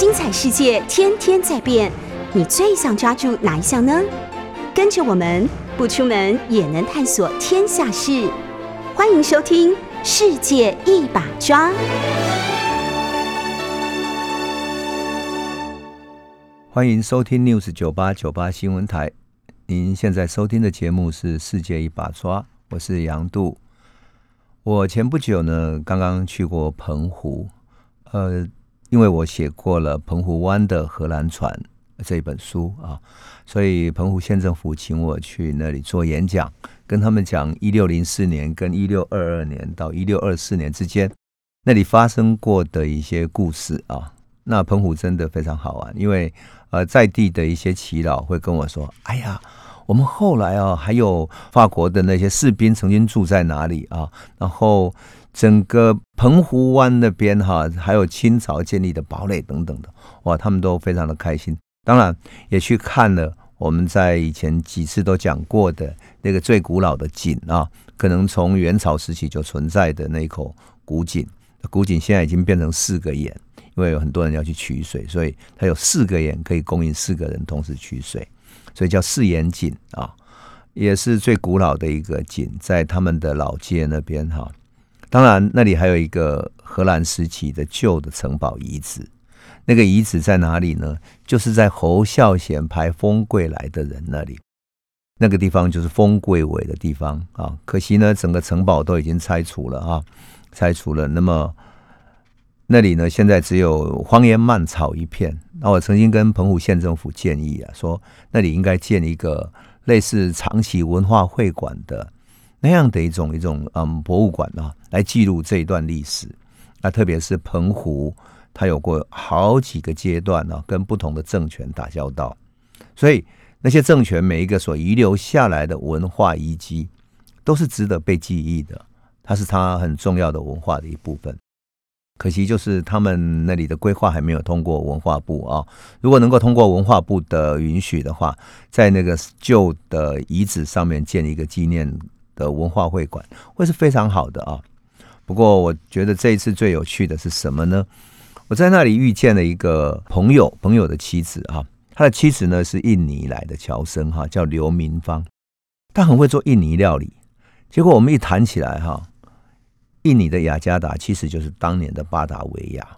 精彩世界天天在变，你最想抓住哪一项呢？跟着我们不出门也能探索天下事，欢迎收听《世界一把抓》。欢迎收听 News 九八九八新闻台。您现在收听的节目是《世界一把抓》，我是杨度。我前不久呢，刚刚去过澎湖，呃，因为我写过了《澎湖湾的荷兰船》这本书啊，所以澎湖县政府请我去那里做演讲，跟他们讲一六零四年跟一六二二年到一六二四年之间那里发生过的一些故事啊。那澎湖真的非常好玩，因为呃，在地的一些耆老会跟我说：“哎呀。”我们后来啊，还有法国的那些士兵曾经住在哪里啊？然后整个澎湖湾那边哈，还有清朝建立的堡垒等等的，哇，他们都非常的开心。当然也去看了我们在以前几次都讲过的那个最古老的井啊，可能从元朝时期就存在的那一口古井。古井现在已经变成四个眼，因为有很多人要去取水，所以它有四个眼可以供应四个人同时取水。所以叫四眼井啊，也是最古老的一个井，在他们的老街那边哈。当然，那里还有一个荷兰时期的旧的城堡遗址。那个遗址在哪里呢？就是在侯孝贤拍《风贵来的人》那里，那个地方就是风贵伟的地方啊。可惜呢，整个城堡都已经拆除了啊，拆除了。那么那里呢，现在只有荒烟蔓草一片。那我曾经跟澎湖县政府建议啊，说那里应该建一个类似长崎文化会馆的那样的一种一种嗯博物馆啊，来记录这一段历史。那特别是澎湖，它有过好几个阶段呢，跟不同的政权打交道，所以那些政权每一个所遗留下来的文化遗迹，都是值得被记忆的，它是它很重要的文化的一部分。可惜就是他们那里的规划还没有通过文化部啊。如果能够通过文化部的允许的话，在那个旧的遗址上面建一个纪念的文化会馆，会是非常好的啊。不过我觉得这一次最有趣的是什么呢？我在那里遇见了一个朋友，朋友的妻子啊，他的妻子呢是印尼来的侨生哈，叫刘明芳，他很会做印尼料理。结果我们一谈起来哈。印尼的雅加达其实就是当年的巴达维亚，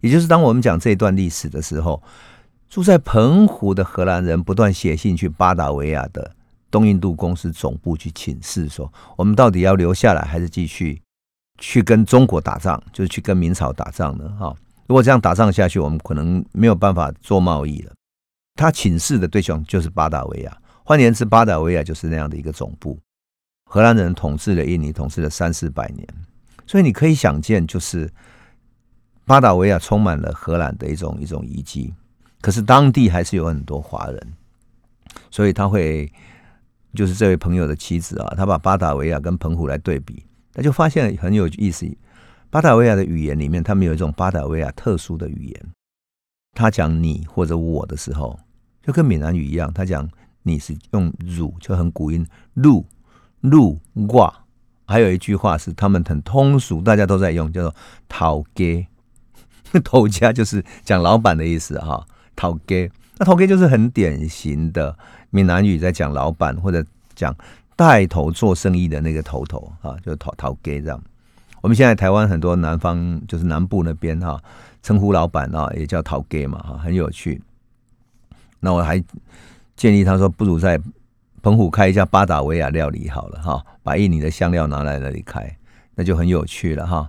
也就是当我们讲这段历史的时候，住在澎湖的荷兰人不断写信去巴达维亚的东印度公司总部去请示，说我们到底要留下来还是继续去跟中国打仗，就是去跟明朝打仗呢？哈，如果这样打仗下去，我们可能没有办法做贸易了。他请示的对象就是巴达维亚，换言之，巴达维亚就是那样的一个总部。荷兰人统治了印尼，统治了三四百年。所以你可以想见，就是巴达维亚充满了荷兰的一种一种遗迹，可是当地还是有很多华人，所以他会就是这位朋友的妻子啊，他把巴达维亚跟澎湖来对比，他就发现很有意思。巴达维亚的语言里面，他们有一种巴达维亚特殊的语言，他讲你或者我的时候，就跟闽南语一样，他讲你是用汝，就很古音，路路挂。还有一句话是他们很通俗，大家都在用，叫做“讨给”。头家就是讲老板的意思哈，“讨给”。那“讨给”就是很典型的闽南语，在讲老板或者讲带头做生意的那个头头啊，就“讨讨给”这样。我们现在台湾很多南方，就是南部那边哈，称呼老板啊，也叫“讨给”嘛哈，很有趣。那我还建议他说，不如在。澎湖开一家巴达维亚料理好了哈，把印尼的香料拿来那里开，那就很有趣了哈。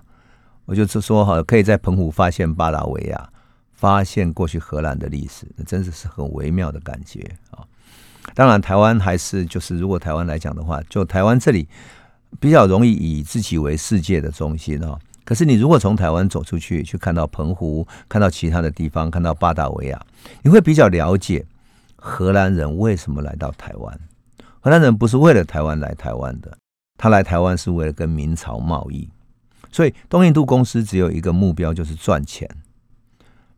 我就是说哈，可以在澎湖发现巴达维亚，发现过去荷兰的历史，那真的是很微妙的感觉啊。当然，台湾还是就是如果台湾来讲的话，就台湾这里比较容易以自己为世界的中心哈。可是你如果从台湾走出去，去看到澎湖，看到其他的地方，看到巴达维亚，你会比较了解荷兰人为什么来到台湾。荷兰人不是为了台湾来台湾的，他来台湾是为了跟明朝贸易，所以东印度公司只有一个目标，就是赚钱，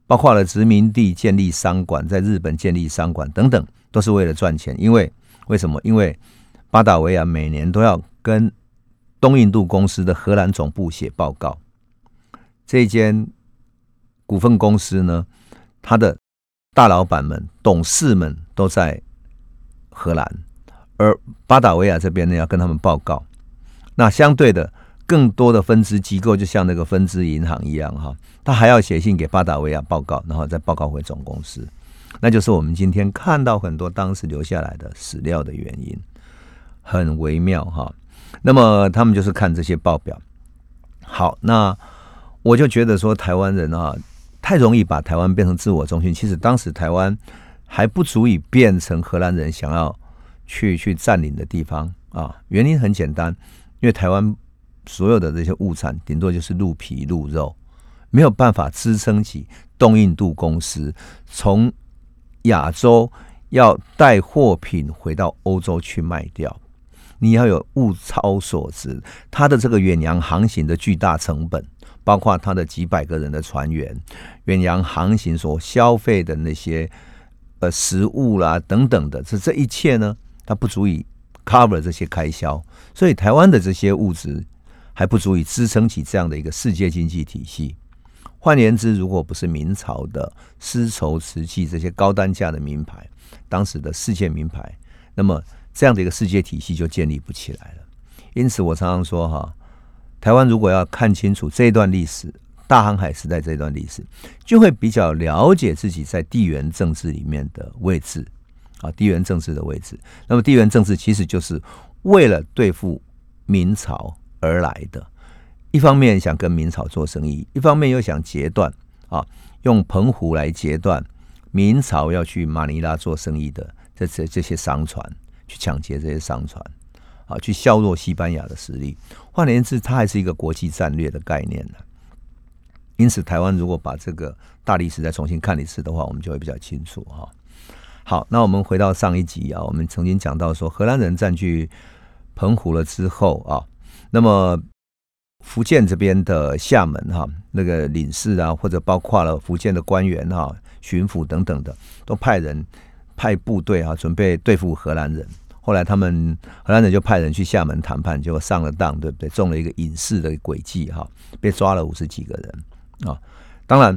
包括了殖民地建立商馆，在日本建立商馆等等，都是为了赚钱。因为为什么？因为巴达维亚每年都要跟东印度公司的荷兰总部写报告，这间股份公司呢，他的大老板们、董事们都在荷兰，而巴达维亚这边呢要跟他们报告。那相对的，更多的分支机构就像那个分支银行一样哈，他还要写信给巴达维亚报告，然后再报告回总公司。那就是我们今天看到很多当时留下来的史料的原因，很微妙哈。那么他们就是看这些报表。好，那我就觉得说台湾人啊，太容易把台湾变成自我中心。其实当时台湾还不足以变成荷兰人想要去去占领的地方啊。原因很简单，因为台湾所有的这些物产，顶多就是鹿皮、鹿肉，没有办法支撑起东印度公司从亚洲要带货品回到欧洲去卖掉。你要有物超所值，它的这个远洋航行的巨大成本，包括它的几百个人的船员，远洋航行所消费的那些呃食物啦等等的，这这一切呢，它不足以 cover 这些开销，所以台湾的这些物质还不足以支撑起这样的一个世界经济体系。换言之，如果不是明朝的丝绸、瓷器这些高单价的名牌，当时的世界名牌，那么。这样的一个世界体系就建立不起来了。因此，我常常说哈，台湾如果要看清楚这段历史，大航海时代这段历史，就会比较了解自己在地缘政治里面的位置啊，地缘政治的位置。那么，地缘政治其实就是为了对付明朝而来的。一方面想跟明朝做生意，一方面又想截断啊，用澎湖来截断明朝要去马尼拉做生意的这这这些商船。去抢劫这些商船，啊，去削弱西班牙的实力。换言之，它还是一个国际战略的概念呢。因此，台湾如果把这个大历史再重新看一次的话，我们就会比较清楚哈。好，那我们回到上一集啊，我们曾经讲到说，荷兰人占据澎湖了之后啊，那么福建这边的厦门哈，那个领事啊，或者包括了福建的官员哈、巡抚等等的，都派人。派部队啊，准备对付荷兰人。后来他们荷兰人就派人去厦门谈判，结果上了当，对不对？中了一个隐士的诡计，哈，被抓了五十几个人啊。当然，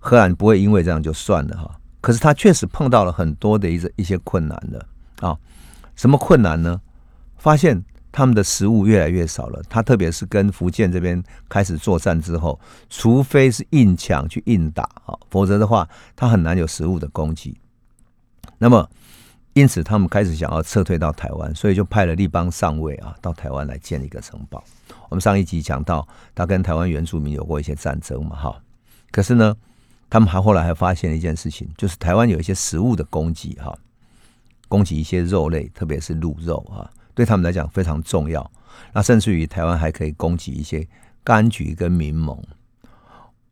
荷兰不会因为这样就算了哈。可是他确实碰到了很多的一些一些困难的啊。什么困难呢？发现他们的食物越来越少了。他特别是跟福建这边开始作战之后，除非是硬抢去硬打啊，否则的话，他很难有食物的供给。那么，因此他们开始想要撤退到台湾，所以就派了立邦上尉啊到台湾来建一个城堡。我们上一集讲到，他跟台湾原住民有过一些战争嘛，哈。可是呢，他们还后来还发现了一件事情，就是台湾有一些食物的供给，哈，供给一些肉类，特别是鹿肉啊，对他们来讲非常重要。那甚至于台湾还可以供给一些柑橘跟柠檬。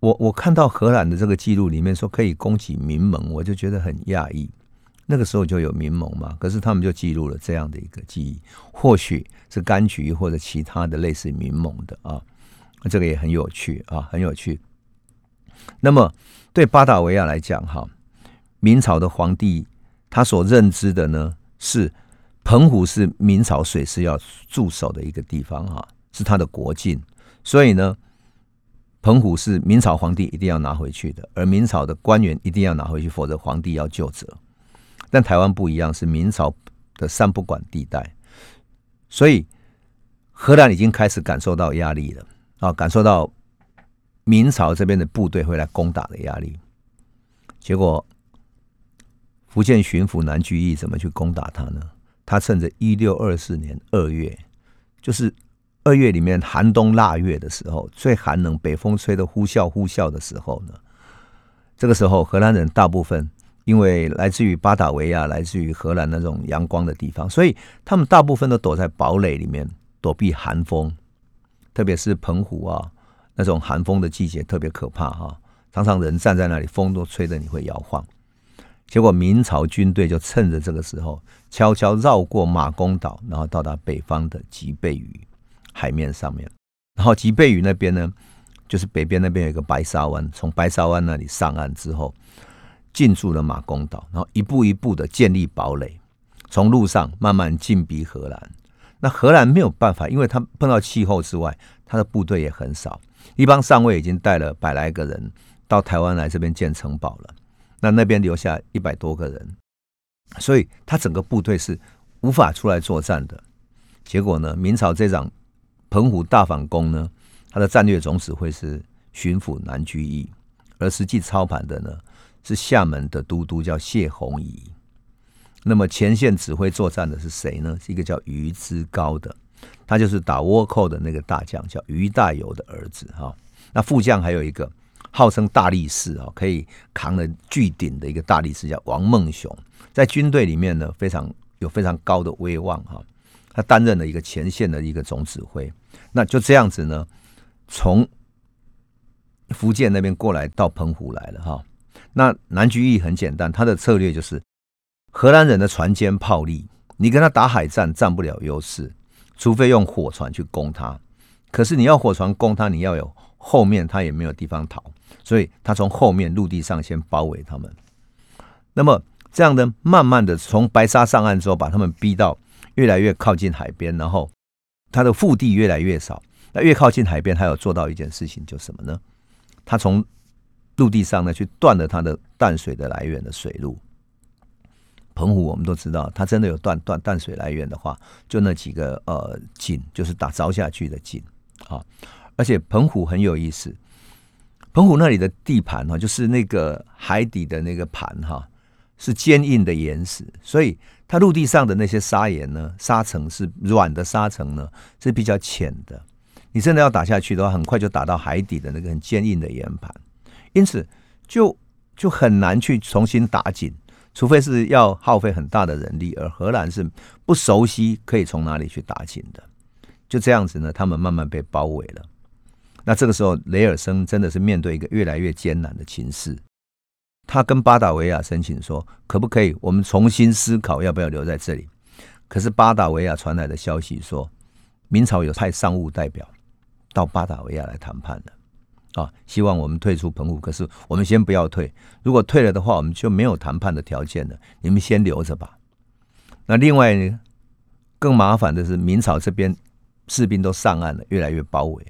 我我看到荷兰的这个记录里面说可以供给柠檬，我就觉得很讶异。那个时候就有民盟嘛，可是他们就记录了这样的一个记忆，或许是柑橘或者其他的类似民盟的啊，这个也很有趣啊，很有趣。那么对巴达维亚来讲，哈，明朝的皇帝他所认知的呢是澎湖是明朝水师要驻守的一个地方哈，是他的国境，所以呢，澎湖是明朝皇帝一定要拿回去的，而明朝的官员一定要拿回去，否则皇帝要就责。但台湾不一样，是明朝的三不管地带，所以荷兰已经开始感受到压力了啊，感受到明朝这边的部队会来攻打的压力。结果福建巡抚南居易怎么去攻打他呢？他趁着一六二四年二月，就是二月里面寒冬腊月的时候，最寒冷，北风吹得呼啸呼啸的时候呢，这个时候荷兰人大部分。因为来自于巴达维亚、来自于荷兰那种阳光的地方，所以他们大部分都躲在堡垒里面躲避寒风。特别是澎湖啊，那种寒风的季节特别可怕哈，常常人站在那里，风都吹得你会摇晃。结果明朝军队就趁着这个时候，悄悄绕过马公岛，然后到达北方的吉贝屿海面上面。然后吉贝屿那边呢，就是北边那边有一个白沙湾，从白沙湾那里上岸之后。进驻了马公岛，然后一步一步的建立堡垒，从路上慢慢进逼荷兰。那荷兰没有办法，因为他碰到气候之外，他的部队也很少。一帮上尉已经带了百来个人到台湾来这边建城堡了。那那边留下一百多个人，所以他整个部队是无法出来作战的。结果呢，明朝这场澎湖大反攻呢，他的战略总指挥是巡抚南居易，而实际操盘的呢是厦门的都督叫谢宏仪。那么前线指挥作战的是谁呢？是一个叫于之高的，他就是打倭寇的那个大将，叫于大猷的儿子哈。那副将还有一个。号称大力士啊，可以扛了巨鼎的一个大力士叫王孟雄，在军队里面呢，非常有非常高的威望哈。他担任了一个前线的一个总指挥。那就这样子呢，从福建那边过来到澎湖来了哈。那南居易很简单，他的策略就是荷兰人的船坚炮利，你跟他打海战占不了优势，除非用火船去攻他。可是你要火船攻他，你要有后面他也没有地方逃。所以他从后面陆地上先包围他们，那么这样呢，慢慢的从白沙上岸之后，把他们逼到越来越靠近海边，然后他的腹地越来越少。那越靠近海边，他有做到一件事情，就什么呢？他从陆地上呢去断了他的淡水的来源的水路。澎湖我们都知道，他真的有断断淡水来源的话，就那几个呃井，就是打凿下去的井啊。而且澎湖很有意思。澎湖那里的地盘哈，就是那个海底的那个盘哈，是坚硬的岩石，所以它陆地上的那些砂岩呢，沙层是软的沙层呢，是比较浅的。你真的要打下去的话，很快就打到海底的那个很坚硬的岩盘，因此就就很难去重新打紧，除非是要耗费很大的人力，而荷兰是不熟悉可以从哪里去打紧的。就这样子呢，他们慢慢被包围了。那这个时候，雷尔森真的是面对一个越来越艰难的情势。他跟巴达维亚申请说：“可不可以，我们重新思考要不要留在这里？”可是巴达维亚传来的消息说，明朝有派商务代表到巴达维亚来谈判了，啊，希望我们退出澎湖。可是我们先不要退，如果退了的话，我们就没有谈判的条件了。你们先留着吧。那另外呢，更麻烦的是，明朝这边士兵都上岸了，越来越包围。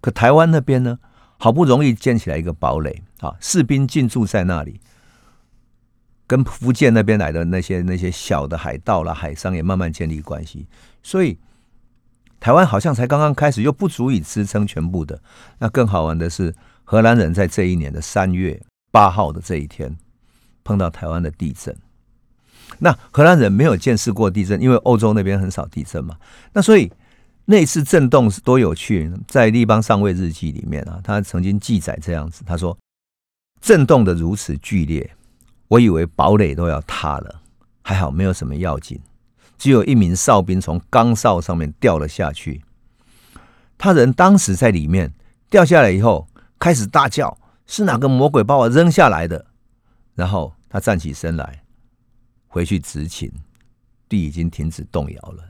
可台湾那边呢，好不容易建起来一个堡垒啊，士兵进驻在那里，跟福建那边来的那些那些小的海盗啦、海商也慢慢建立关系，所以台湾好像才刚刚开始，又不足以支撑全部的。那更好玩的是，荷兰人在这一年的三月八号的这一天碰到台湾的地震。那荷兰人没有见识过地震，因为欧洲那边很少地震嘛，那所以。那次震动是多有趣，在立邦上尉日记里面啊，他曾经记载这样子：他说，震动的如此剧烈，我以为堡垒都要塌了，还好没有什么要紧，只有一名哨兵从钢哨上面掉了下去。他人当时在里面，掉下来以后开始大叫：“是哪个魔鬼把我扔下来的？”然后他站起身来，回去执勤，地已经停止动摇了。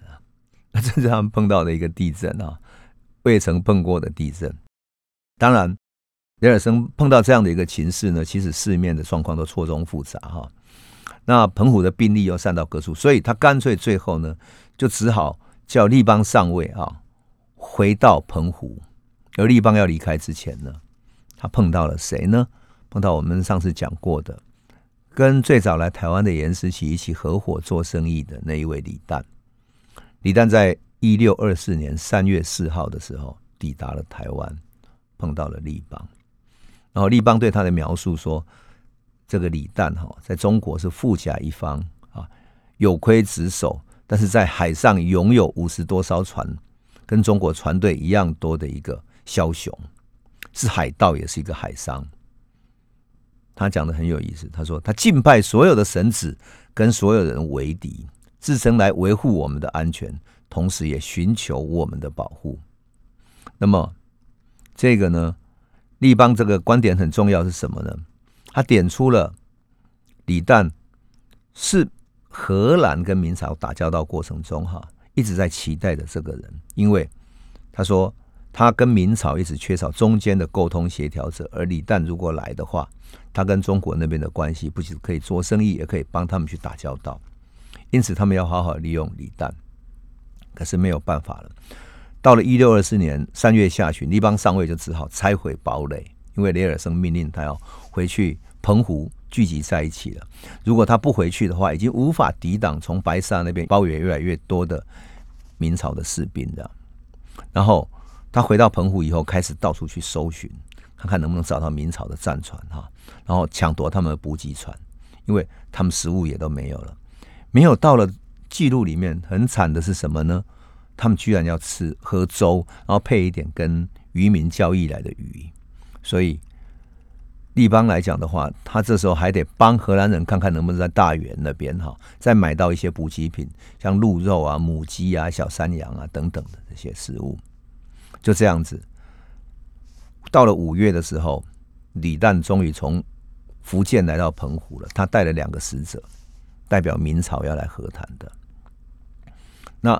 那 这是他们碰到的一个地震啊，未曾碰过的地震。当然，雷尔森碰到这样的一个情势呢，其实四面的状况都错综复杂哈。那澎湖的兵力又散到各处，所以他干脆最后呢，就只好叫立邦上尉啊回到澎湖。而立邦要离开之前呢，他碰到了谁呢？碰到我们上次讲过的，跟最早来台湾的严思琪一起合伙做生意的那一位李旦。李旦在一六二四年三月四号的时候抵达了台湾，碰到了立邦，然后立邦对他的描述说：“这个李旦哈，在中国是富甲一方啊，有亏职守，但是在海上拥有五十多艘船，跟中国船队一样多的一个枭雄，是海盗也是一个海商。”他讲的很有意思，他说他敬拜所有的神子，跟所有人为敌。自身来维护我们的安全，同时也寻求我们的保护。那么，这个呢，立邦这个观点很重要是什么呢？他点出了李旦是荷兰跟明朝打交道过程中哈一直在期待的这个人，因为他说他跟明朝一直缺少中间的沟通协调者，而李旦如果来的话，他跟中国那边的关系不仅可以做生意，也可以帮他们去打交道。因此，他们要好好利用李旦，可是没有办法了。到了一六二四年三月下旬，立邦上尉就只好拆毁堡垒因为雷尔森命令他要回去澎湖聚集在一起了。如果他不回去的话，已经无法抵挡从白沙那边包围越来越多的明朝的士兵的。然后他回到澎湖以后，开始到处去搜寻，看看能不能找到明朝的战船哈，然后抢夺他们的补给船，因为他们食物也都没有了。没有到了记录里面，很惨的是什么呢？他们居然要吃喝粥，然后配一点跟渔民交易来的鱼。所以立邦来讲的话，他这时候还得帮荷兰人看看能不能在大元那边哈，再买到一些补给品，像鹿肉啊、母鸡啊、小山羊啊等等的这些食物。就这样子，到了五月的时候，李旦终于从福建来到澎湖了。他带了两个使者，代表明朝要来和谈的。那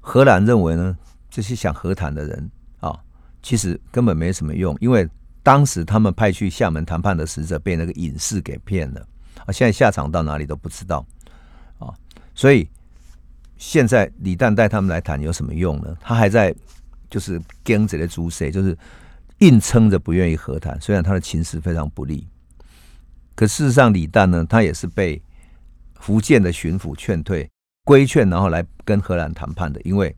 荷兰认为呢，这些想和谈的人啊，其实根本没什么用，因为当时他们派去厦门谈判的使者被那个隐士给骗了啊，现在下场到哪里都不知道啊。所以现在李旦带他们来谈有什么用呢？他还在。就是跟着的朱塞，就是硬撑着不愿意和谈。虽然他的情势非常不利，可事实上李旦呢，他也是被福建的巡抚劝退、规劝，然后来跟荷兰谈判的。因为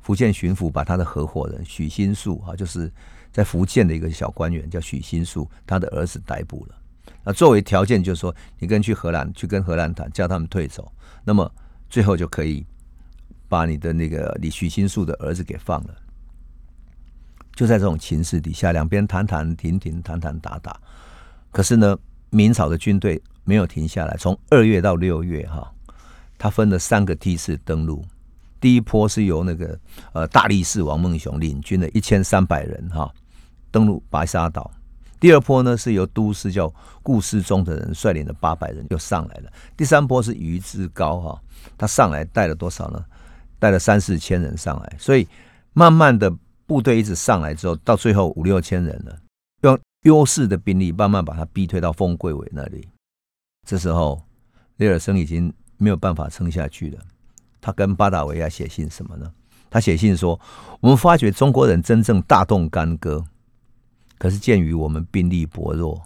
福建巡抚把他的合伙人许新树啊，就是在福建的一个小官员叫许新树，他的儿子逮捕了。那作为条件，就是说你跟去荷兰去跟荷兰谈，叫他们退走，那么最后就可以把你的那个李许新树的儿子给放了。就在这种情势底下，两边谈谈停停，谈谈打打。可是呢，明朝的军队没有停下来。从二月到六月，哈，他分了三个梯次登陆。第一波是由那个呃大力士王孟雄领军的一千三百人，哈，登陆白沙岛。第二波呢是由都市叫顾世忠的人率领的八百人又上来了。第三波是于志高，哈，他上来带了多少呢？带了三四千人上来。所以慢慢的。部队一直上来之后，到最后五六千人了，用优势的兵力慢慢把他逼退到丰贵伟那里。这时候，雷尔森已经没有办法撑下去了。他跟巴达维亚写信什么呢？他写信说：“我们发觉中国人真正大动干戈，可是鉴于我们兵力薄弱，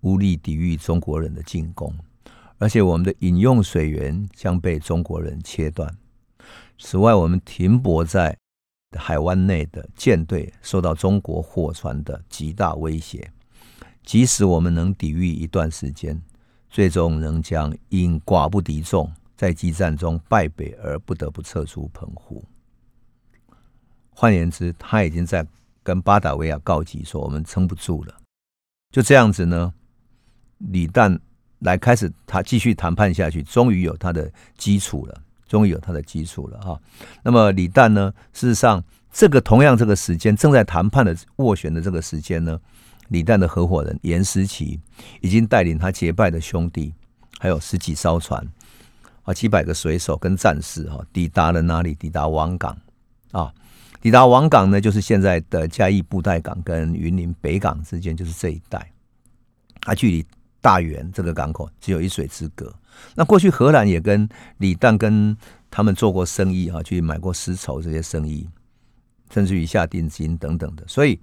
无力抵御中国人的进攻，而且我们的饮用水源将被中国人切断。此外，我们停泊在。”海湾内的舰队受到中国货船的极大威胁，即使我们能抵御一段时间，最终仍将因寡不敌众，在激战中败北而不得不撤出澎湖。换言之，他已经在跟巴达维亚告急，说我们撑不住了。就这样子呢，李旦来开始他继续谈判下去，终于有他的基础了。终于有他的基础了哈。那么李旦呢？事实上，这个同样这个时间正在谈判的斡旋的这个时间呢，李旦的合伙人严思齐已经带领他结拜的兄弟，还有十几艘船啊，几百个水手跟战士哈，抵达了哪里？抵达王港啊！抵达王港呢，就是现在的嘉义布袋港跟云林北港之间，就是这一带，它距离。大元这个港口只有一水之隔。那过去荷兰也跟李旦跟他们做过生意啊，去买过丝绸这些生意，甚至于下定金等等的。所以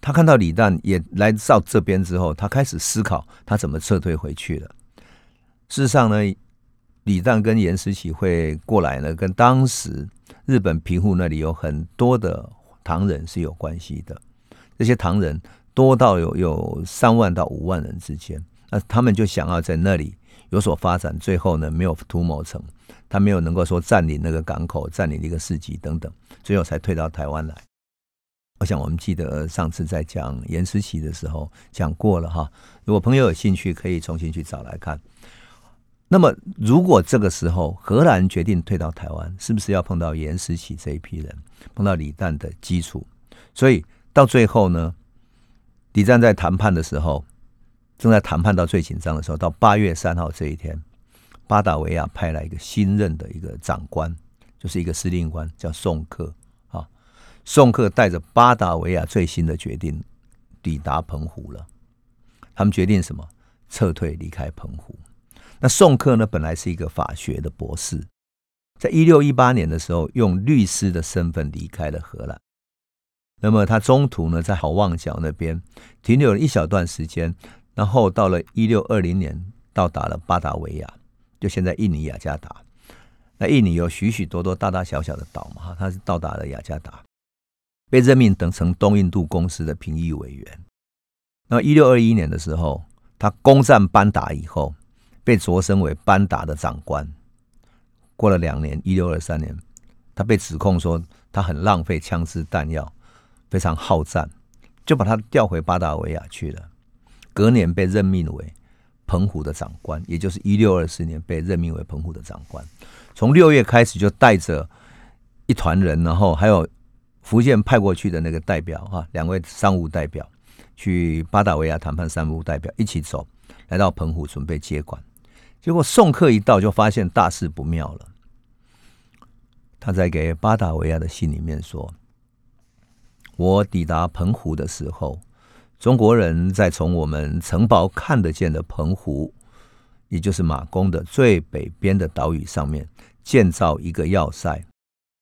他看到李旦也来到这边之后，他开始思考他怎么撤退回去了。事实上呢，李旦跟严思齐会过来呢，跟当时日本平户那里有很多的唐人是有关系的。这些唐人。多到有有三万到五万人之间，那他们就想要在那里有所发展，最后呢没有图谋成，他没有能够说占领那个港口，占领一个市集等等，最后才退到台湾来。我想我们记得上次在讲严思琪的时候讲过了哈，如果朋友有兴趣，可以重新去找来看。那么如果这个时候荷兰决定退到台湾，是不是要碰到严思琪这一批人，碰到李旦的基础？所以到最后呢？李旦在谈判的时候，正在谈判到最紧张的时候，到八月三号这一天，巴达维亚派来一个新任的一个长官，就是一个司令官，叫宋克。宋克带着巴达维亚最新的决定抵达澎湖了。他们决定什么？撤退，离开澎湖。那宋克呢，本来是一个法学的博士，在一六一八年的时候，用律师的身份离开了荷兰。那么他中途呢，在好望角那边停留了一小段时间，然后到了一六二零年，到达了巴达维亚，就现在印尼雅加达。那印尼有许许多多大大小小的岛嘛，哈，他是到达了雅加达，被任命等成东印度公司的评议委员。那一六二一年的时候，他攻占班达以后，被擢升为班达的长官。过了两年，一六二三年，他被指控说他很浪费枪支弹药。非常好战，就把他调回巴达维亚去了。隔年被任命为澎湖的长官，也就是一六二四年被任命为澎湖的长官。从六月开始就带着一团人，然后还有福建派过去的那个代表哈，两位商务代表去巴达维亚谈判，商务代表一起走，来到澎湖准备接管。结果送客一到，就发现大事不妙了。他在给巴达维亚的信里面说。我抵达澎湖的时候，中国人在从我们城堡看得见的澎湖，也就是马公的最北边的岛屿上面建造一个要塞，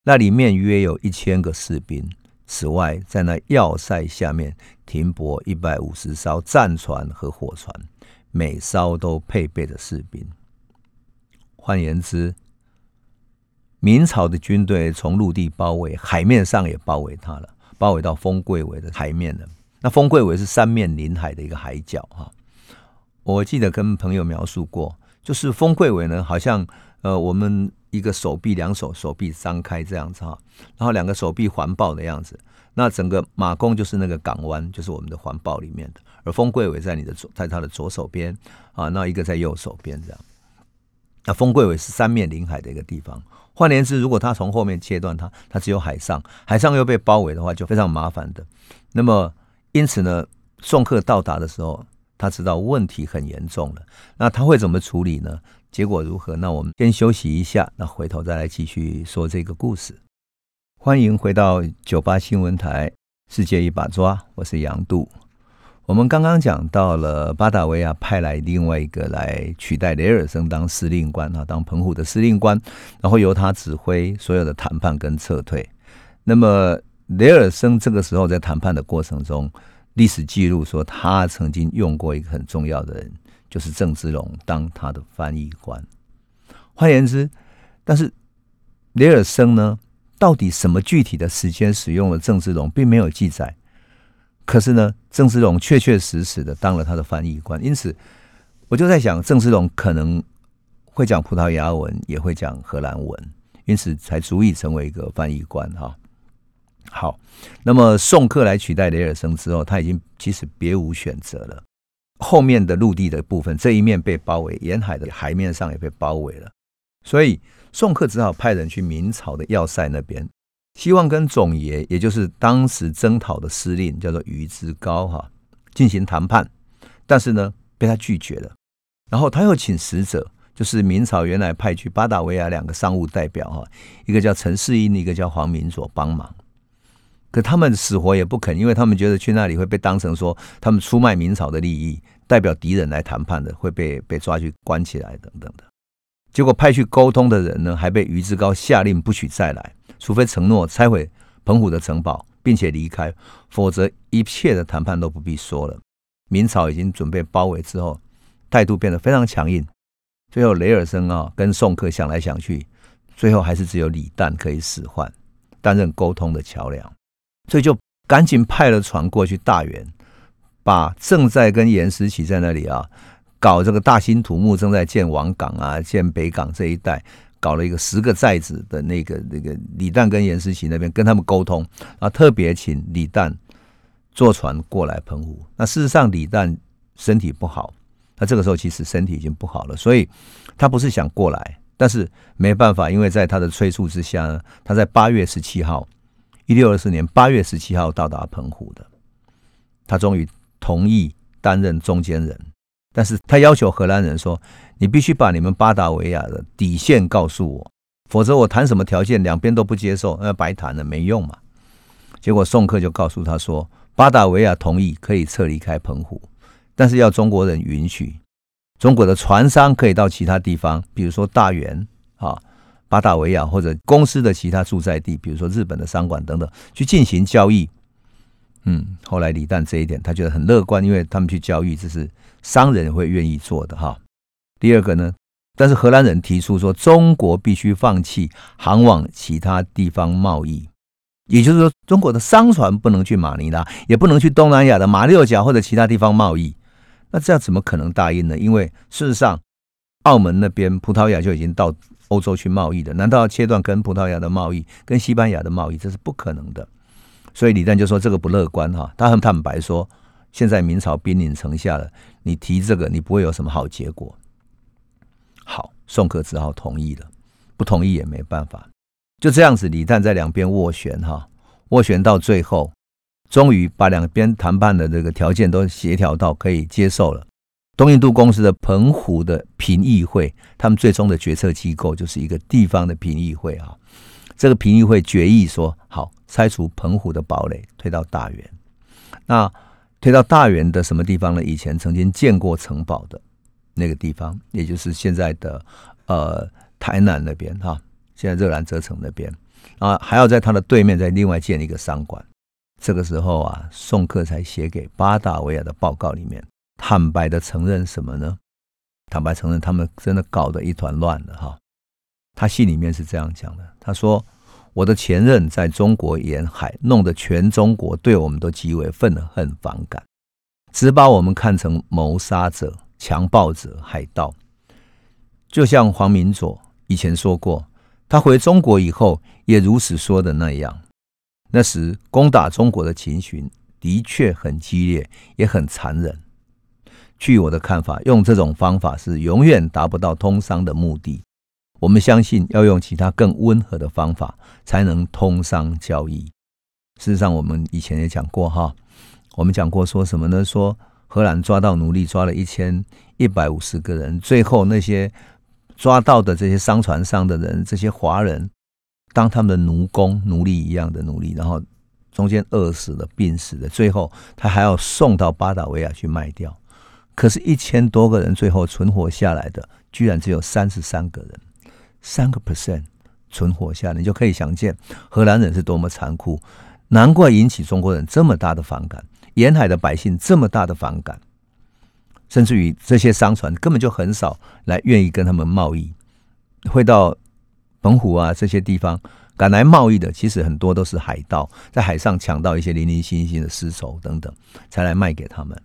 那里面约有一千个士兵。此外，在那要塞下面停泊一百五十艘战船和火船，每艘都配备着士兵。换言之，明朝的军队从陆地包围，海面上也包围它了。包围到丰贵尾的海面了，那丰贵尾是三面临海的一个海角哈。我记得跟朋友描述过，就是丰贵尾呢，好像呃我们一个手臂两手手臂张开这样子哈，然后两个手臂环抱的样子。那整个马公就是那个港湾，就是我们的环抱里面的，而丰贵尾在你的左，在他的左手边啊，那一个在右手边这样。那丰贵尾是三面临海的一个地方。换言之，如果他从后面切断它，它只有海上，海上又被包围的话，就非常麻烦的。那么，因此呢，送客到达的时候，他知道问题很严重了。那他会怎么处理呢？结果如何？那我们先休息一下，那回头再来继续说这个故事。欢迎回到九八新闻台，世界一把抓，我是杨度。我们刚刚讲到了巴达维亚派来另外一个来取代雷尔森当司令官啊，当澎湖的司令官，然后由他指挥所有的谈判跟撤退。那么雷尔森这个时候在谈判的过程中，历史记录说他曾经用过一个很重要的人，就是郑芝龙当他的翻译官。换言之，但是雷尔生呢，到底什么具体的时间使用了郑芝龙，并没有记载。可是呢，郑芝龙确确实实的当了他的翻译官，因此我就在想，郑芝龙可能会讲葡萄牙文，也会讲荷兰文，因此才足以成为一个翻译官哈。好，那么送客来取代雷尔生之后，他已经其实别无选择了。后面的陆地的部分，这一面被包围，沿海的海面上也被包围了，所以宋克只好派人去明朝的要塞那边。希望跟总爷，也就是当时征讨的司令，叫做于之高哈，进行谈判，但是呢，被他拒绝了。然后他又请使者，就是明朝原来派去巴达维亚两个商务代表哈，一个叫陈世英，一个叫黄明佐帮忙。可他们死活也不肯，因为他们觉得去那里会被当成说他们出卖明朝的利益，代表敌人来谈判的，会被被抓去关起来等等的。结果派去沟通的人呢，还被于志高下令不许再来。除非承诺拆毁澎湖的城堡，并且离开，否则一切的谈判都不必说了。明朝已经准备包围之后，态度变得非常强硬。最后雷尔森啊跟宋克想来想去，最后还是只有李旦可以使唤，担任沟通的桥梁，所以就赶紧派了船过去大员，把正在跟严思齐在那里啊搞这个大兴土木，正在建王港啊、建北港这一带。搞了一个十个寨子的那个那个李旦跟严思齐那边跟他们沟通啊，特别请李旦坐船过来澎湖。那事实上李旦身体不好，他这个时候其实身体已经不好了，所以他不是想过来，但是没办法，因为在他的催促之下呢，他在八月十七号，一六二四年八月十七号到达澎湖的，他终于同意担任中间人。但是他要求荷兰人说：“你必须把你们巴达维亚的底线告诉我，否则我谈什么条件，两边都不接受，那白谈了，没用嘛。”结果宋克就告诉他说：“巴达维亚同意可以撤离开澎湖，但是要中国人允许，中国的船商可以到其他地方，比如说大原啊、巴达维亚或者公司的其他驻在地，比如说日本的商馆等等，去进行交易。嗯，后来李旦这一点他觉得很乐观，因为他们去交易，这是商人会愿意做的哈。第二个呢，但是荷兰人提出说，中国必须放弃航往其他地方贸易，也就是说，中国的商船不能去马尼拉，也不能去东南亚的马六甲或者其他地方贸易。那这样怎么可能答应呢？因为事实上，澳门那边葡萄牙就已经到欧洲去贸易的，难道要切断跟葡萄牙的贸易、跟西班牙的贸易？这是不可能的。所以李旦就说这个不乐观哈，他很坦白说，现在明朝兵临城下了，你提这个，你不会有什么好结果。好，宋克只好同意了，不同意也没办法。就这样子，李旦在两边斡旋哈，斡旋到最后，终于把两边谈判的这个条件都协调到可以接受了。东印度公司的澎湖的评议会，他们最终的决策机构就是一个地方的评议会啊。这个评议会决议说，好，拆除澎湖的堡垒，推到大园。那推到大园的什么地方呢？以前曾经建过城堡的。那个地方，也就是现在的呃台南那边哈，现在热兰遮城那边啊，还要在它的对面再另外建一个商馆。这个时候啊，宋克才写给巴达维亚的报告里面，坦白的承认什么呢？坦白承认他们真的搞得一团乱了哈。他信里面是这样讲的，他说：“我的前任在中国沿海弄得全中国对我们都极为愤恨反感，只把我们看成谋杀者。”强暴者、海盗，就像黄明佐以前说过，他回中国以后也如此说的那样。那时攻打中国的情形的确很激烈，也很残忍。据我的看法，用这种方法是永远达不到通商的目的。我们相信要用其他更温和的方法，才能通商交易。事实上，我们以前也讲过哈，我们讲过说什么呢？说。荷兰抓到奴隶，抓了一千一百五十个人。最后那些抓到的这些商船上的人，这些华人当他们的奴工、奴隶一样的奴隶，然后中间饿死了、病死的，最后他还要送到巴达维亚去卖掉。可是，一千多个人最后存活下来的，居然只有三十三个人，三个 percent 存活下来，你就可以想见荷兰人是多么残酷。难怪引起中国人这么大的反感。沿海的百姓这么大的反感，甚至于这些商船根本就很少来愿意跟他们贸易。会到澎湖啊这些地方赶来贸易的，其实很多都是海盗，在海上抢到一些零零星星的丝绸等等，才来卖给他们。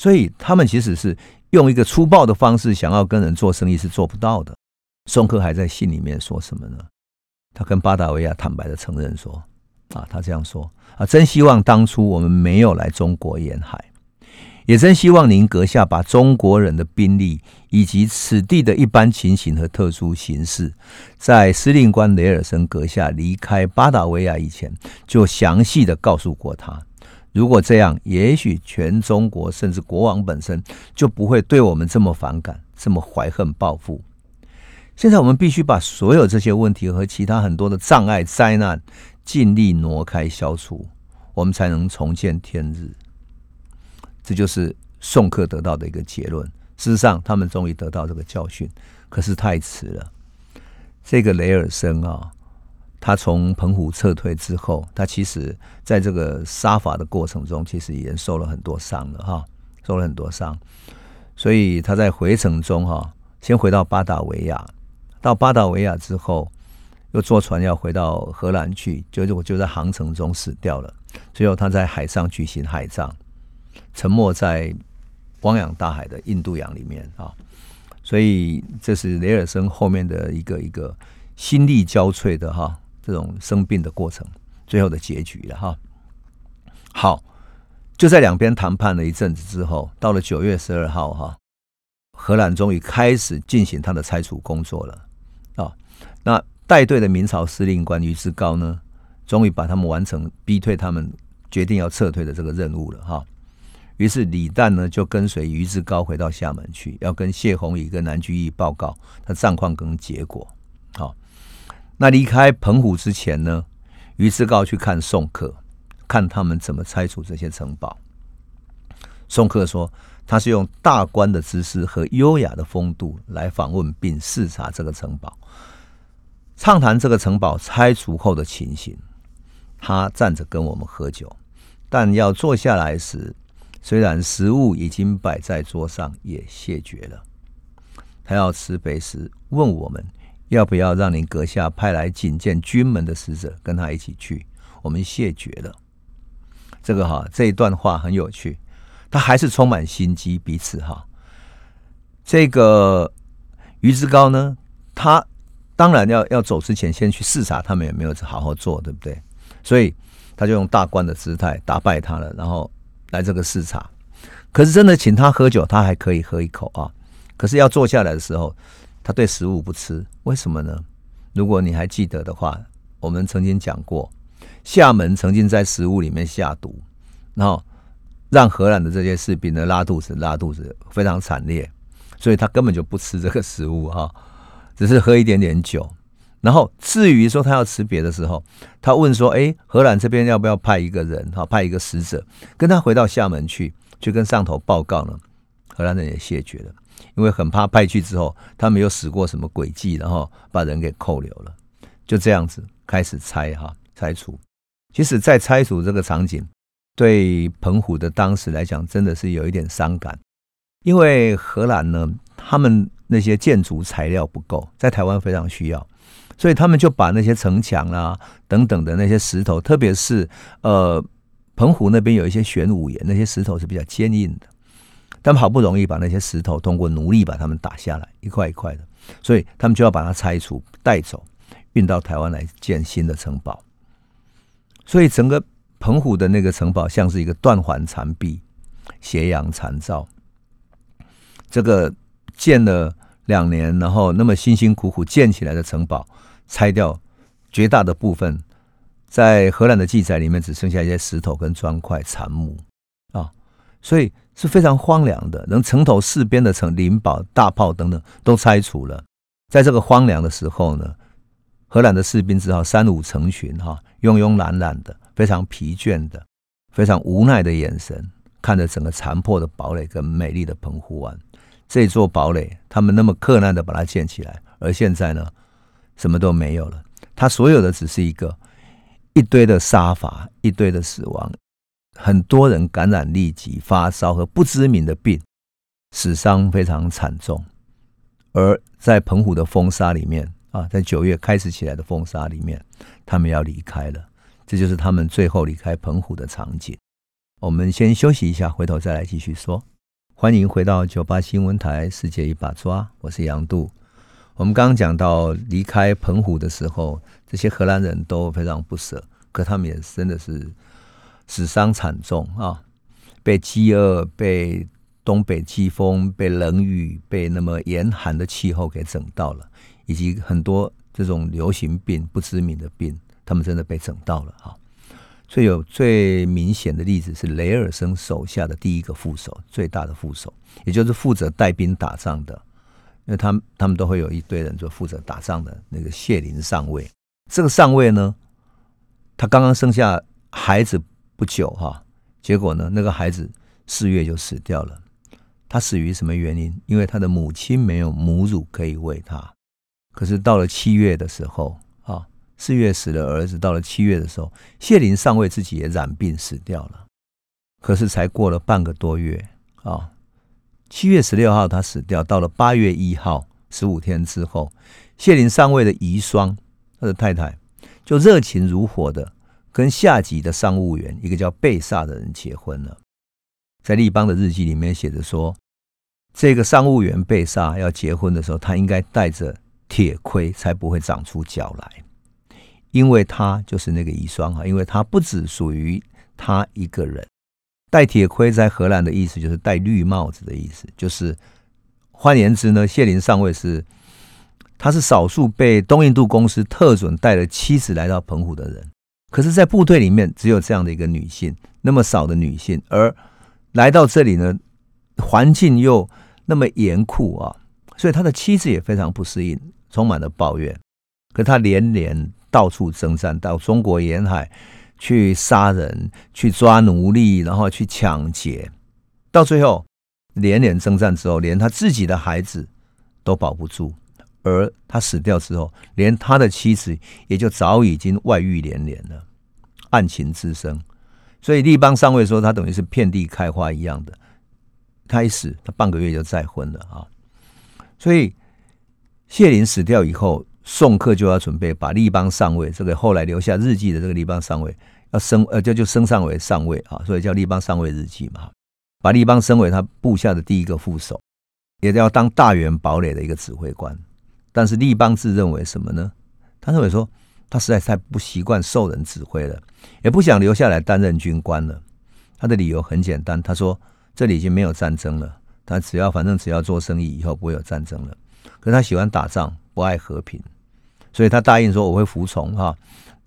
所以他们其实是用一个粗暴的方式想要跟人做生意是做不到的。宋克还在信里面说什么呢？他跟巴达维亚坦白的承认说。啊，他这样说啊，真希望当初我们没有来中国沿海，也真希望您阁下把中国人的兵力以及此地的一般情形和特殊形势，在司令官雷尔森阁下离开巴达维亚以前，就详细的告诉过他。如果这样，也许全中国甚至国王本身就不会对我们这么反感，这么怀恨报复。现在我们必须把所有这些问题和其他很多的障碍、灾难。尽力挪开、消除，我们才能重见天日。这就是宋克得到的一个结论。事实上，他们终于得到这个教训，可是太迟了。这个雷尔森啊，他从澎湖撤退之后，他其实在这个杀伐的过程中，其实已经受了很多伤了哈，受了很多伤。所以他在回程中哈，先回到巴达维亚，到巴达维亚之后。又坐船要回到荷兰去，就就就在航程中死掉了。最后他在海上举行海葬，沉没在汪洋大海的印度洋里面啊。所以这是雷尔森后面的一个一个心力交瘁的哈这种生病的过程，最后的结局了哈。好，就在两边谈判了一阵子之后，到了九月十二号哈，荷兰终于开始进行他的拆除工作了啊。那带队的明朝司令官于志高呢，终于把他们完成逼退他们决定要撤退的这个任务了哈。于是李旦呢就跟随于志高回到厦门去，要跟谢宏宇跟南居易报告他战况跟结果。好，那离开澎湖之前呢，于志高去看宋克，看他们怎么拆除这些城堡。宋克说，他是用大官的姿势和优雅的风度来访问并视察这个城堡。畅谈这个城堡拆除后的情形，他站着跟我们喝酒，但要坐下来时，虽然食物已经摆在桌上，也谢绝了。他要吃北时，问我们要不要让您阁下派来觐见军门的使者跟他一起去。我们谢绝了。这个哈，这一段话很有趣，他还是充满心机，彼此哈。这个于志高呢，他当然要要走之前，先去视察他们有没有好好做，对不对？所以他就用大官的姿态打败他了，然后来这个视察。可是真的请他喝酒，他还可以喝一口啊。可是要坐下来的时候，他对食物不吃，为什么呢？如果你还记得的话，我们曾经讲过，厦门曾经在食物里面下毒，然后让荷兰的这些士兵呢拉肚子，拉肚子非常惨烈，所以他根本就不吃这个食物哈，只是喝一点点酒。然后至于说他要吃别的时候，他问说：“哎，荷兰这边要不要派一个人哈，派一个使者跟他回到厦门去，去跟上头报告呢？”荷兰人也谢绝了，因为很怕派去之后他们又使过什么诡计，然后把人给扣留了。就这样子开始拆哈拆除。其实，在拆除这个场景，对澎湖的当时来讲，真的是有一点伤感，因为荷兰呢，他们那些建筑材料不够，在台湾非常需要。所以他们就把那些城墙啊等等的那些石头，特别是呃澎湖那边有一些玄武岩，那些石头是比较坚硬的。他们好不容易把那些石头通过奴隶把他们打下来，一块一块的，所以他们就要把它拆除带走，运到台湾来建新的城堡。所以整个澎湖的那个城堡像是一个断垣残壁、斜阳残照。这个建了两年，然后那么辛辛苦苦建起来的城堡。拆掉绝大的部分，在荷兰的记载里面，只剩下一些石头跟砖块残木啊，所以是非常荒凉的。能城头四边的城灵堡、大炮等等都拆除了。在这个荒凉的时候呢，荷兰的士兵只好三五成群哈，慵慵懒懒的，非常疲倦的，非常无奈的眼神，看着整个残破的堡垒跟美丽的澎湖湾。这座堡垒，他们那么困难的把它建起来，而现在呢？什么都没有了，他所有的只是一个一堆的杀伐，一堆的死亡，很多人感染痢疾、发烧和不知名的病，死伤非常惨重。而在澎湖的风沙里面啊，在九月开始起来的风沙里面，他们要离开了，这就是他们最后离开澎湖的场景。我们先休息一下，回头再来继续说。欢迎回到九八新闻台，世界一把抓，我是杨度。我们刚刚讲到离开澎湖的时候，这些荷兰人都非常不舍，可他们也真的是死伤惨重啊！被饥饿、被东北季风、被冷雨、被那么严寒的气候给整到了，以及很多这种流行病、不知名的病，他们真的被整到了哈。最有最明显的例子是雷尔森手下的第一个副手，最大的副手，也就是负责带兵打仗的。因为他们他们都会有一堆人就负责打仗的那个谢林上尉，这个上尉呢，他刚刚生下孩子不久哈，结果呢，那个孩子四月就死掉了。他死于什么原因？因为他的母亲没有母乳可以喂他。可是到了七月的时候啊，四月死了儿子，到了七月的时候，谢林上尉自己也染病死掉了。可是才过了半个多月啊。七月十六号，他死掉。到了八月一号，十五天之后，谢林上尉的遗孀，他的太太，就热情如火的跟下级的商务员，一个叫贝萨的人结婚了。在立邦的日记里面写着说，这个商务员贝萨要结婚的时候，他应该带着铁盔，才不会长出脚来，因为他就是那个遗孀哈，因为他不只属于他一个人。戴铁盔在荷兰的意思就是戴绿帽子的意思，就是换言之呢，谢林上尉是他是少数被东印度公司特准带了妻子来到澎湖的人。可是，在部队里面只有这样的一个女性，那么少的女性，而来到这里呢，环境又那么严酷啊，所以他的妻子也非常不适应，充满了抱怨。可他连连到处征战，到中国沿海。去杀人，去抓奴隶，然后去抢劫，到最后连连征战之后，连他自己的孩子都保不住。而他死掉之后，连他的妻子也就早已经外遇连连了，案情滋生。所以立邦上位说他等于是遍地开花一样的。开始他半个月就再婚了啊，所以谢林死掉以后，宋克就要准备把立邦上位，这个后来留下日记的这个立邦上位要升呃就就升上为上位啊，所以叫立邦上位日记嘛，把立邦升为他部下的第一个副手，也要当大元堡垒的一个指挥官。但是立邦自认为什么呢？他认为说他实在太不习惯受人指挥了，也不想留下来担任军官了。他的理由很简单，他说。这里已经没有战争了，他只要反正只要做生意，以后不会有战争了。可是他喜欢打仗，不爱和平，所以他答应说我会服从哈。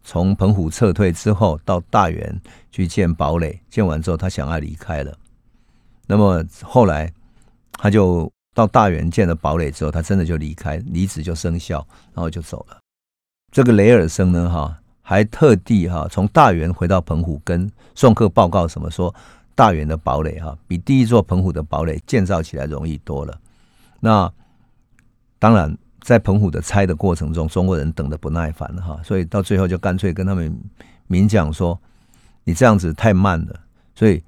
从澎湖撤退之后，到大元去建堡垒，建完之后他想要离开了。那么后来他就到大元建了堡垒之后，他真的就离开，离职就生效，然后就走了。这个雷尔生呢哈，还特地哈从大元回到澎湖跟宋克报告什么说。大元的堡垒哈，比第一座澎湖的堡垒建造起来容易多了。那当然，在澎湖的拆的过程中，中国人等的不耐烦了哈，所以到最后就干脆跟他们明讲说：“你这样子太慢了。”所以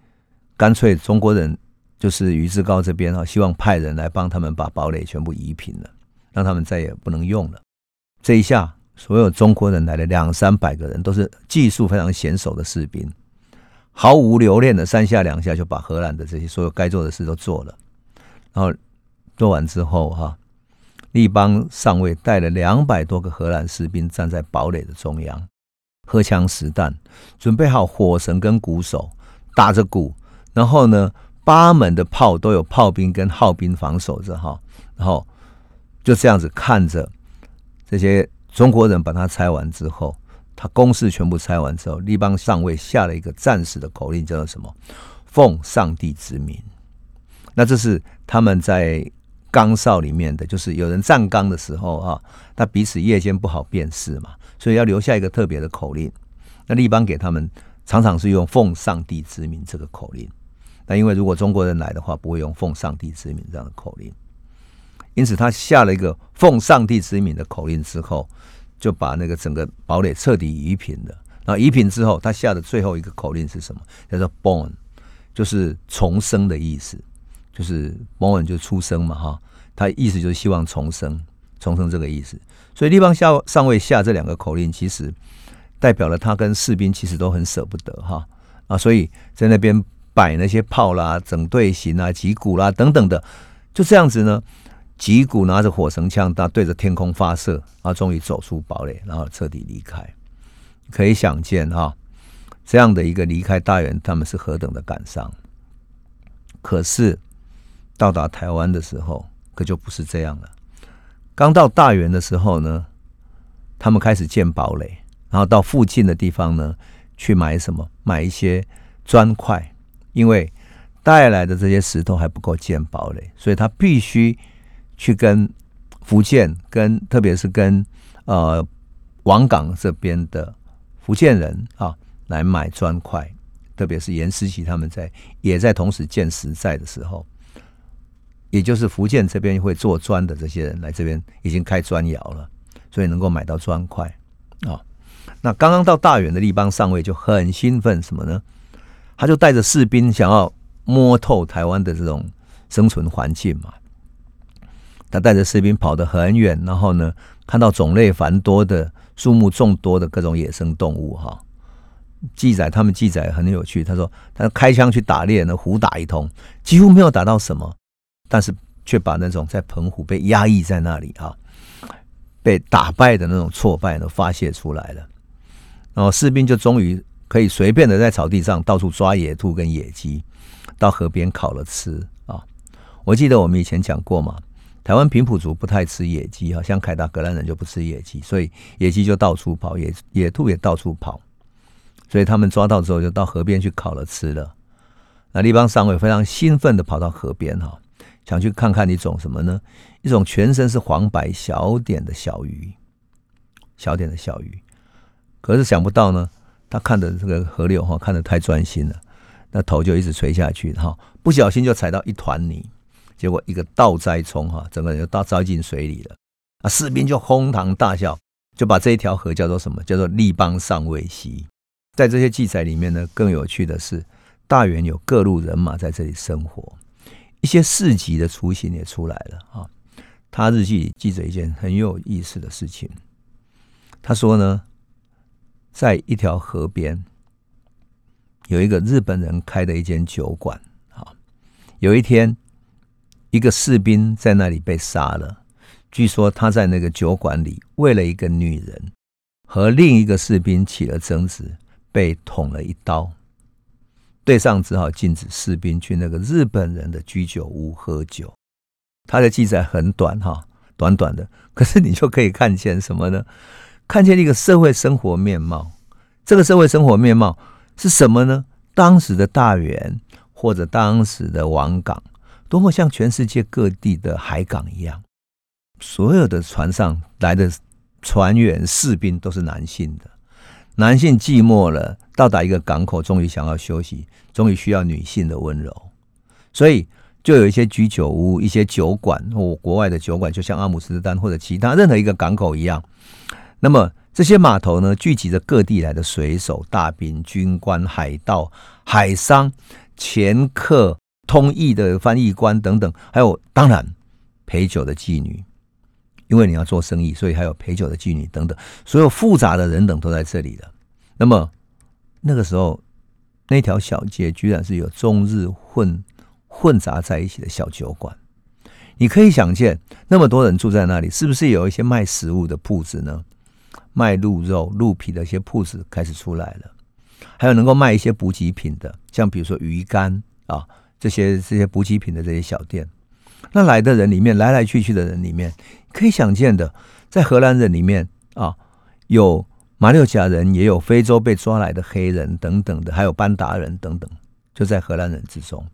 干脆中国人就是于志高这边哈，希望派人来帮他们把堡垒全部移平了，让他们再也不能用了。这一下，所有中国人来了两三百个人，都是技术非常娴熟的士兵。毫无留恋的三下两下就把荷兰的这些所有该做的事都做了，然后做完之后哈，立邦上尉带了两百多个荷兰士兵站在堡垒的中央，荷枪实弹，准备好火绳跟鼓手，打着鼓，然后呢，八门的炮都有炮兵跟号兵防守着哈，然后就这样子看着这些中国人把它拆完之后。他攻势全部拆完之后，立邦上尉下了一个战士的口令，叫做什么？奉上帝之名。那这是他们在岗哨里面的，就是有人站岗的时候啊，他彼此夜间不好辨识嘛，所以要留下一个特别的口令。那立邦给他们常常是用奉上帝之名这个口令。那因为如果中国人来的话，不会用奉上帝之名这样的口令，因此他下了一个奉上帝之名的口令之后。就把那个整个堡垒彻底夷平了。那夷平之后，他下的最后一个口令是什么？叫做 “born”，就是重生的意思。就是 “born” 就出生嘛，哈。他意思就是希望重生，重生这个意思。所以立邦下上尉下这两个口令，其实代表了他跟士兵其实都很舍不得哈啊。所以在那边摆那些炮啦、整队形啊、击鼓啦等等的，就这样子呢。击鼓拿着火绳枪，他对着天空发射，啊，终于走出堡垒，然后彻底离开。可以想见哈，这样的一个离开大元，他们是何等的感伤。可是到达台湾的时候，可就不是这样了。刚到大元的时候呢，他们开始建堡垒，然后到附近的地方呢去买什么？买一些砖块，因为带来的这些石头还不够建堡垒，所以他必须。去跟福建，跟特别是跟呃王港这边的福建人啊，来买砖块，特别是严思琪他们在也在同时建石在的时候，也就是福建这边会做砖的这些人来这边已经开砖窑了，所以能够买到砖块啊。那刚刚到大远的立邦上尉就很兴奋，什么呢？他就带着士兵想要摸透台湾的这种生存环境嘛。他带着士兵跑得很远，然后呢，看到种类繁多的、数目众多的各种野生动物，哈，记载他们记载很有趣。他说，他开枪去打猎呢，胡打一通，几乎没有打到什么，但是却把那种在澎湖被压抑在那里哈，被打败的那种挫败呢发泄出来了。然后士兵就终于可以随便的在草地上到处抓野兔跟野鸡，到河边烤了吃啊。我记得我们以前讲过嘛。台湾平埔族不太吃野鸡哈，像凯达格兰人就不吃野鸡，所以野鸡就到处跑，野野兔也到处跑，所以他们抓到之后就到河边去烤了吃了。那立邦上尉非常兴奋的跑到河边哈，想去看看一种什么呢？一种全身是黄白小点的小鱼，小点的小鱼。可是想不到呢，他看的这个河流哈，看的太专心了，那头就一直垂下去哈，不小心就踩到一团泥。结果一个倒栽葱哈，整个人就倒栽进水里了。啊，士兵就哄堂大笑，就把这一条河叫做什么？叫做立邦上尉溪。在这些记载里面呢，更有趣的是，大原有各路人马在这里生活，一些市集的雏形也出来了啊。他日记里记着一件很有意思的事情，他说呢，在一条河边有一个日本人开的一间酒馆啊，有一天一个士兵在那里被杀了，据说他在那个酒馆里为了一个女人和另一个士兵起了争执。被捅了一刀，队上只好禁止士兵去那个日本人的居酒屋喝酒。他的记载很短哈，短短的，可是你就可以看见什么呢？看见一个社会生活面貌。这个社会生活面貌是什么呢？当时的大原或者当时的王港，多么像全世界各地的海港一样。所有的船上来的船员、士兵都是男性的。男性寂寞了，到达一个港口，终于想要休息，终于需要女性的温柔，所以就有一些居酒屋、一些酒馆或国外的酒馆，就像阿姆斯特丹或者其他任何一个港口一样。那么这些码头呢，聚集着各地来的水手、大兵、军官、海盗、海商、掮客、通译的翻译官等等，还有当然陪酒的妓女。因为你要做生意，所以还有陪酒的妓女等等，所有复杂的人等都在这里了。那么那个时候，那条小街居然是有中日混混杂在一起的小酒馆。你可以想见，那么多人住在那里，是不是有一些卖食物的铺子呢？卖鹿肉、鹿皮的一些铺子开始出来了，还有能够卖一些补给品的，像比如说鱼干啊这些这些补给品的这些小店。那来的人里面，来来去去的人里面。可以想见的，在荷兰人里面啊，有马六甲人，也有非洲被抓来的黑人等等的，还有班达人等等，就在荷兰人之中，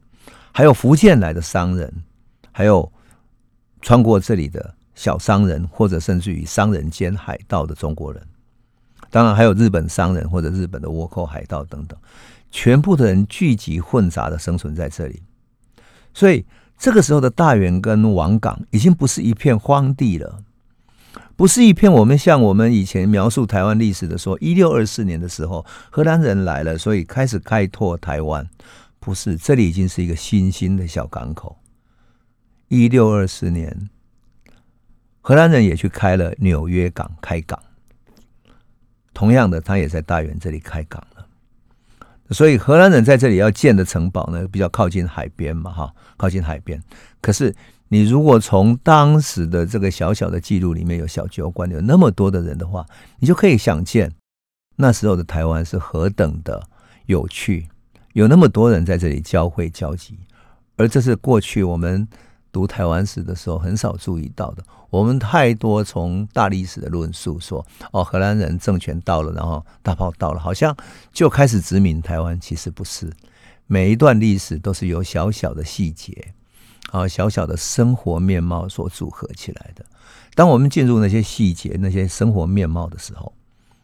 还有福建来的商人，还有穿过这里的小商人，或者甚至于商人兼海盗的中国人，当然还有日本商人或者日本的倭寇海盗等等，全部的人聚集混杂的生存在这里，所以。这个时候的大园跟王港已经不是一片荒地了，不是一片我们像我们以前描述台湾历史的说，一六二四年的时候荷兰人来了，所以开始开拓台湾。不是，这里已经是一个新兴的小港口。一六二四年，荷兰人也去开了纽约港开港，同样的，他也在大园这里开港了。所以荷兰人在这里要建的城堡呢，比较靠近海边嘛，哈，靠近海边。可是你如果从当时的这个小小的记录里面有小酒馆，有那么多的人的话，你就可以想见那时候的台湾是何等的有趣，有那么多人在这里交汇交集，而这是过去我们。读台湾史的时候，很少注意到的。我们太多从大历史的论述说，哦，荷兰人政权到了，然后大炮到了，好像就开始殖民台湾。其实不是，每一段历史都是由小小的细节，啊，小小的生活面貌所组合起来的。当我们进入那些细节、那些生活面貌的时候，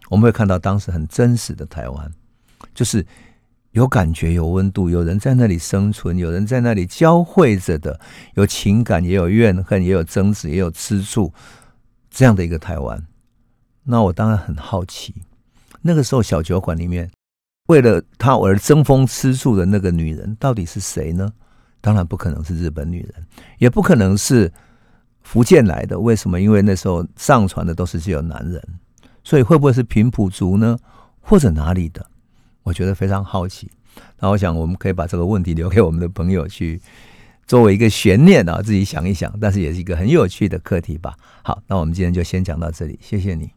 我们会看到当时很真实的台湾，就是。有感觉，有温度，有人在那里生存，有人在那里交汇着的，有情感，也有怨恨，也有争执，也有吃醋，这样的一个台湾。那我当然很好奇，那个时候小酒馆里面为了他而争风吃醋的那个女人到底是谁呢？当然不可能是日本女人，也不可能是福建来的。为什么？因为那时候上船的都是只有男人，所以会不会是平埔族呢？或者哪里的？我觉得非常好奇，那我想我们可以把这个问题留给我们的朋友去作为一个悬念啊，自己想一想，但是也是一个很有趣的课题吧。好，那我们今天就先讲到这里，谢谢你。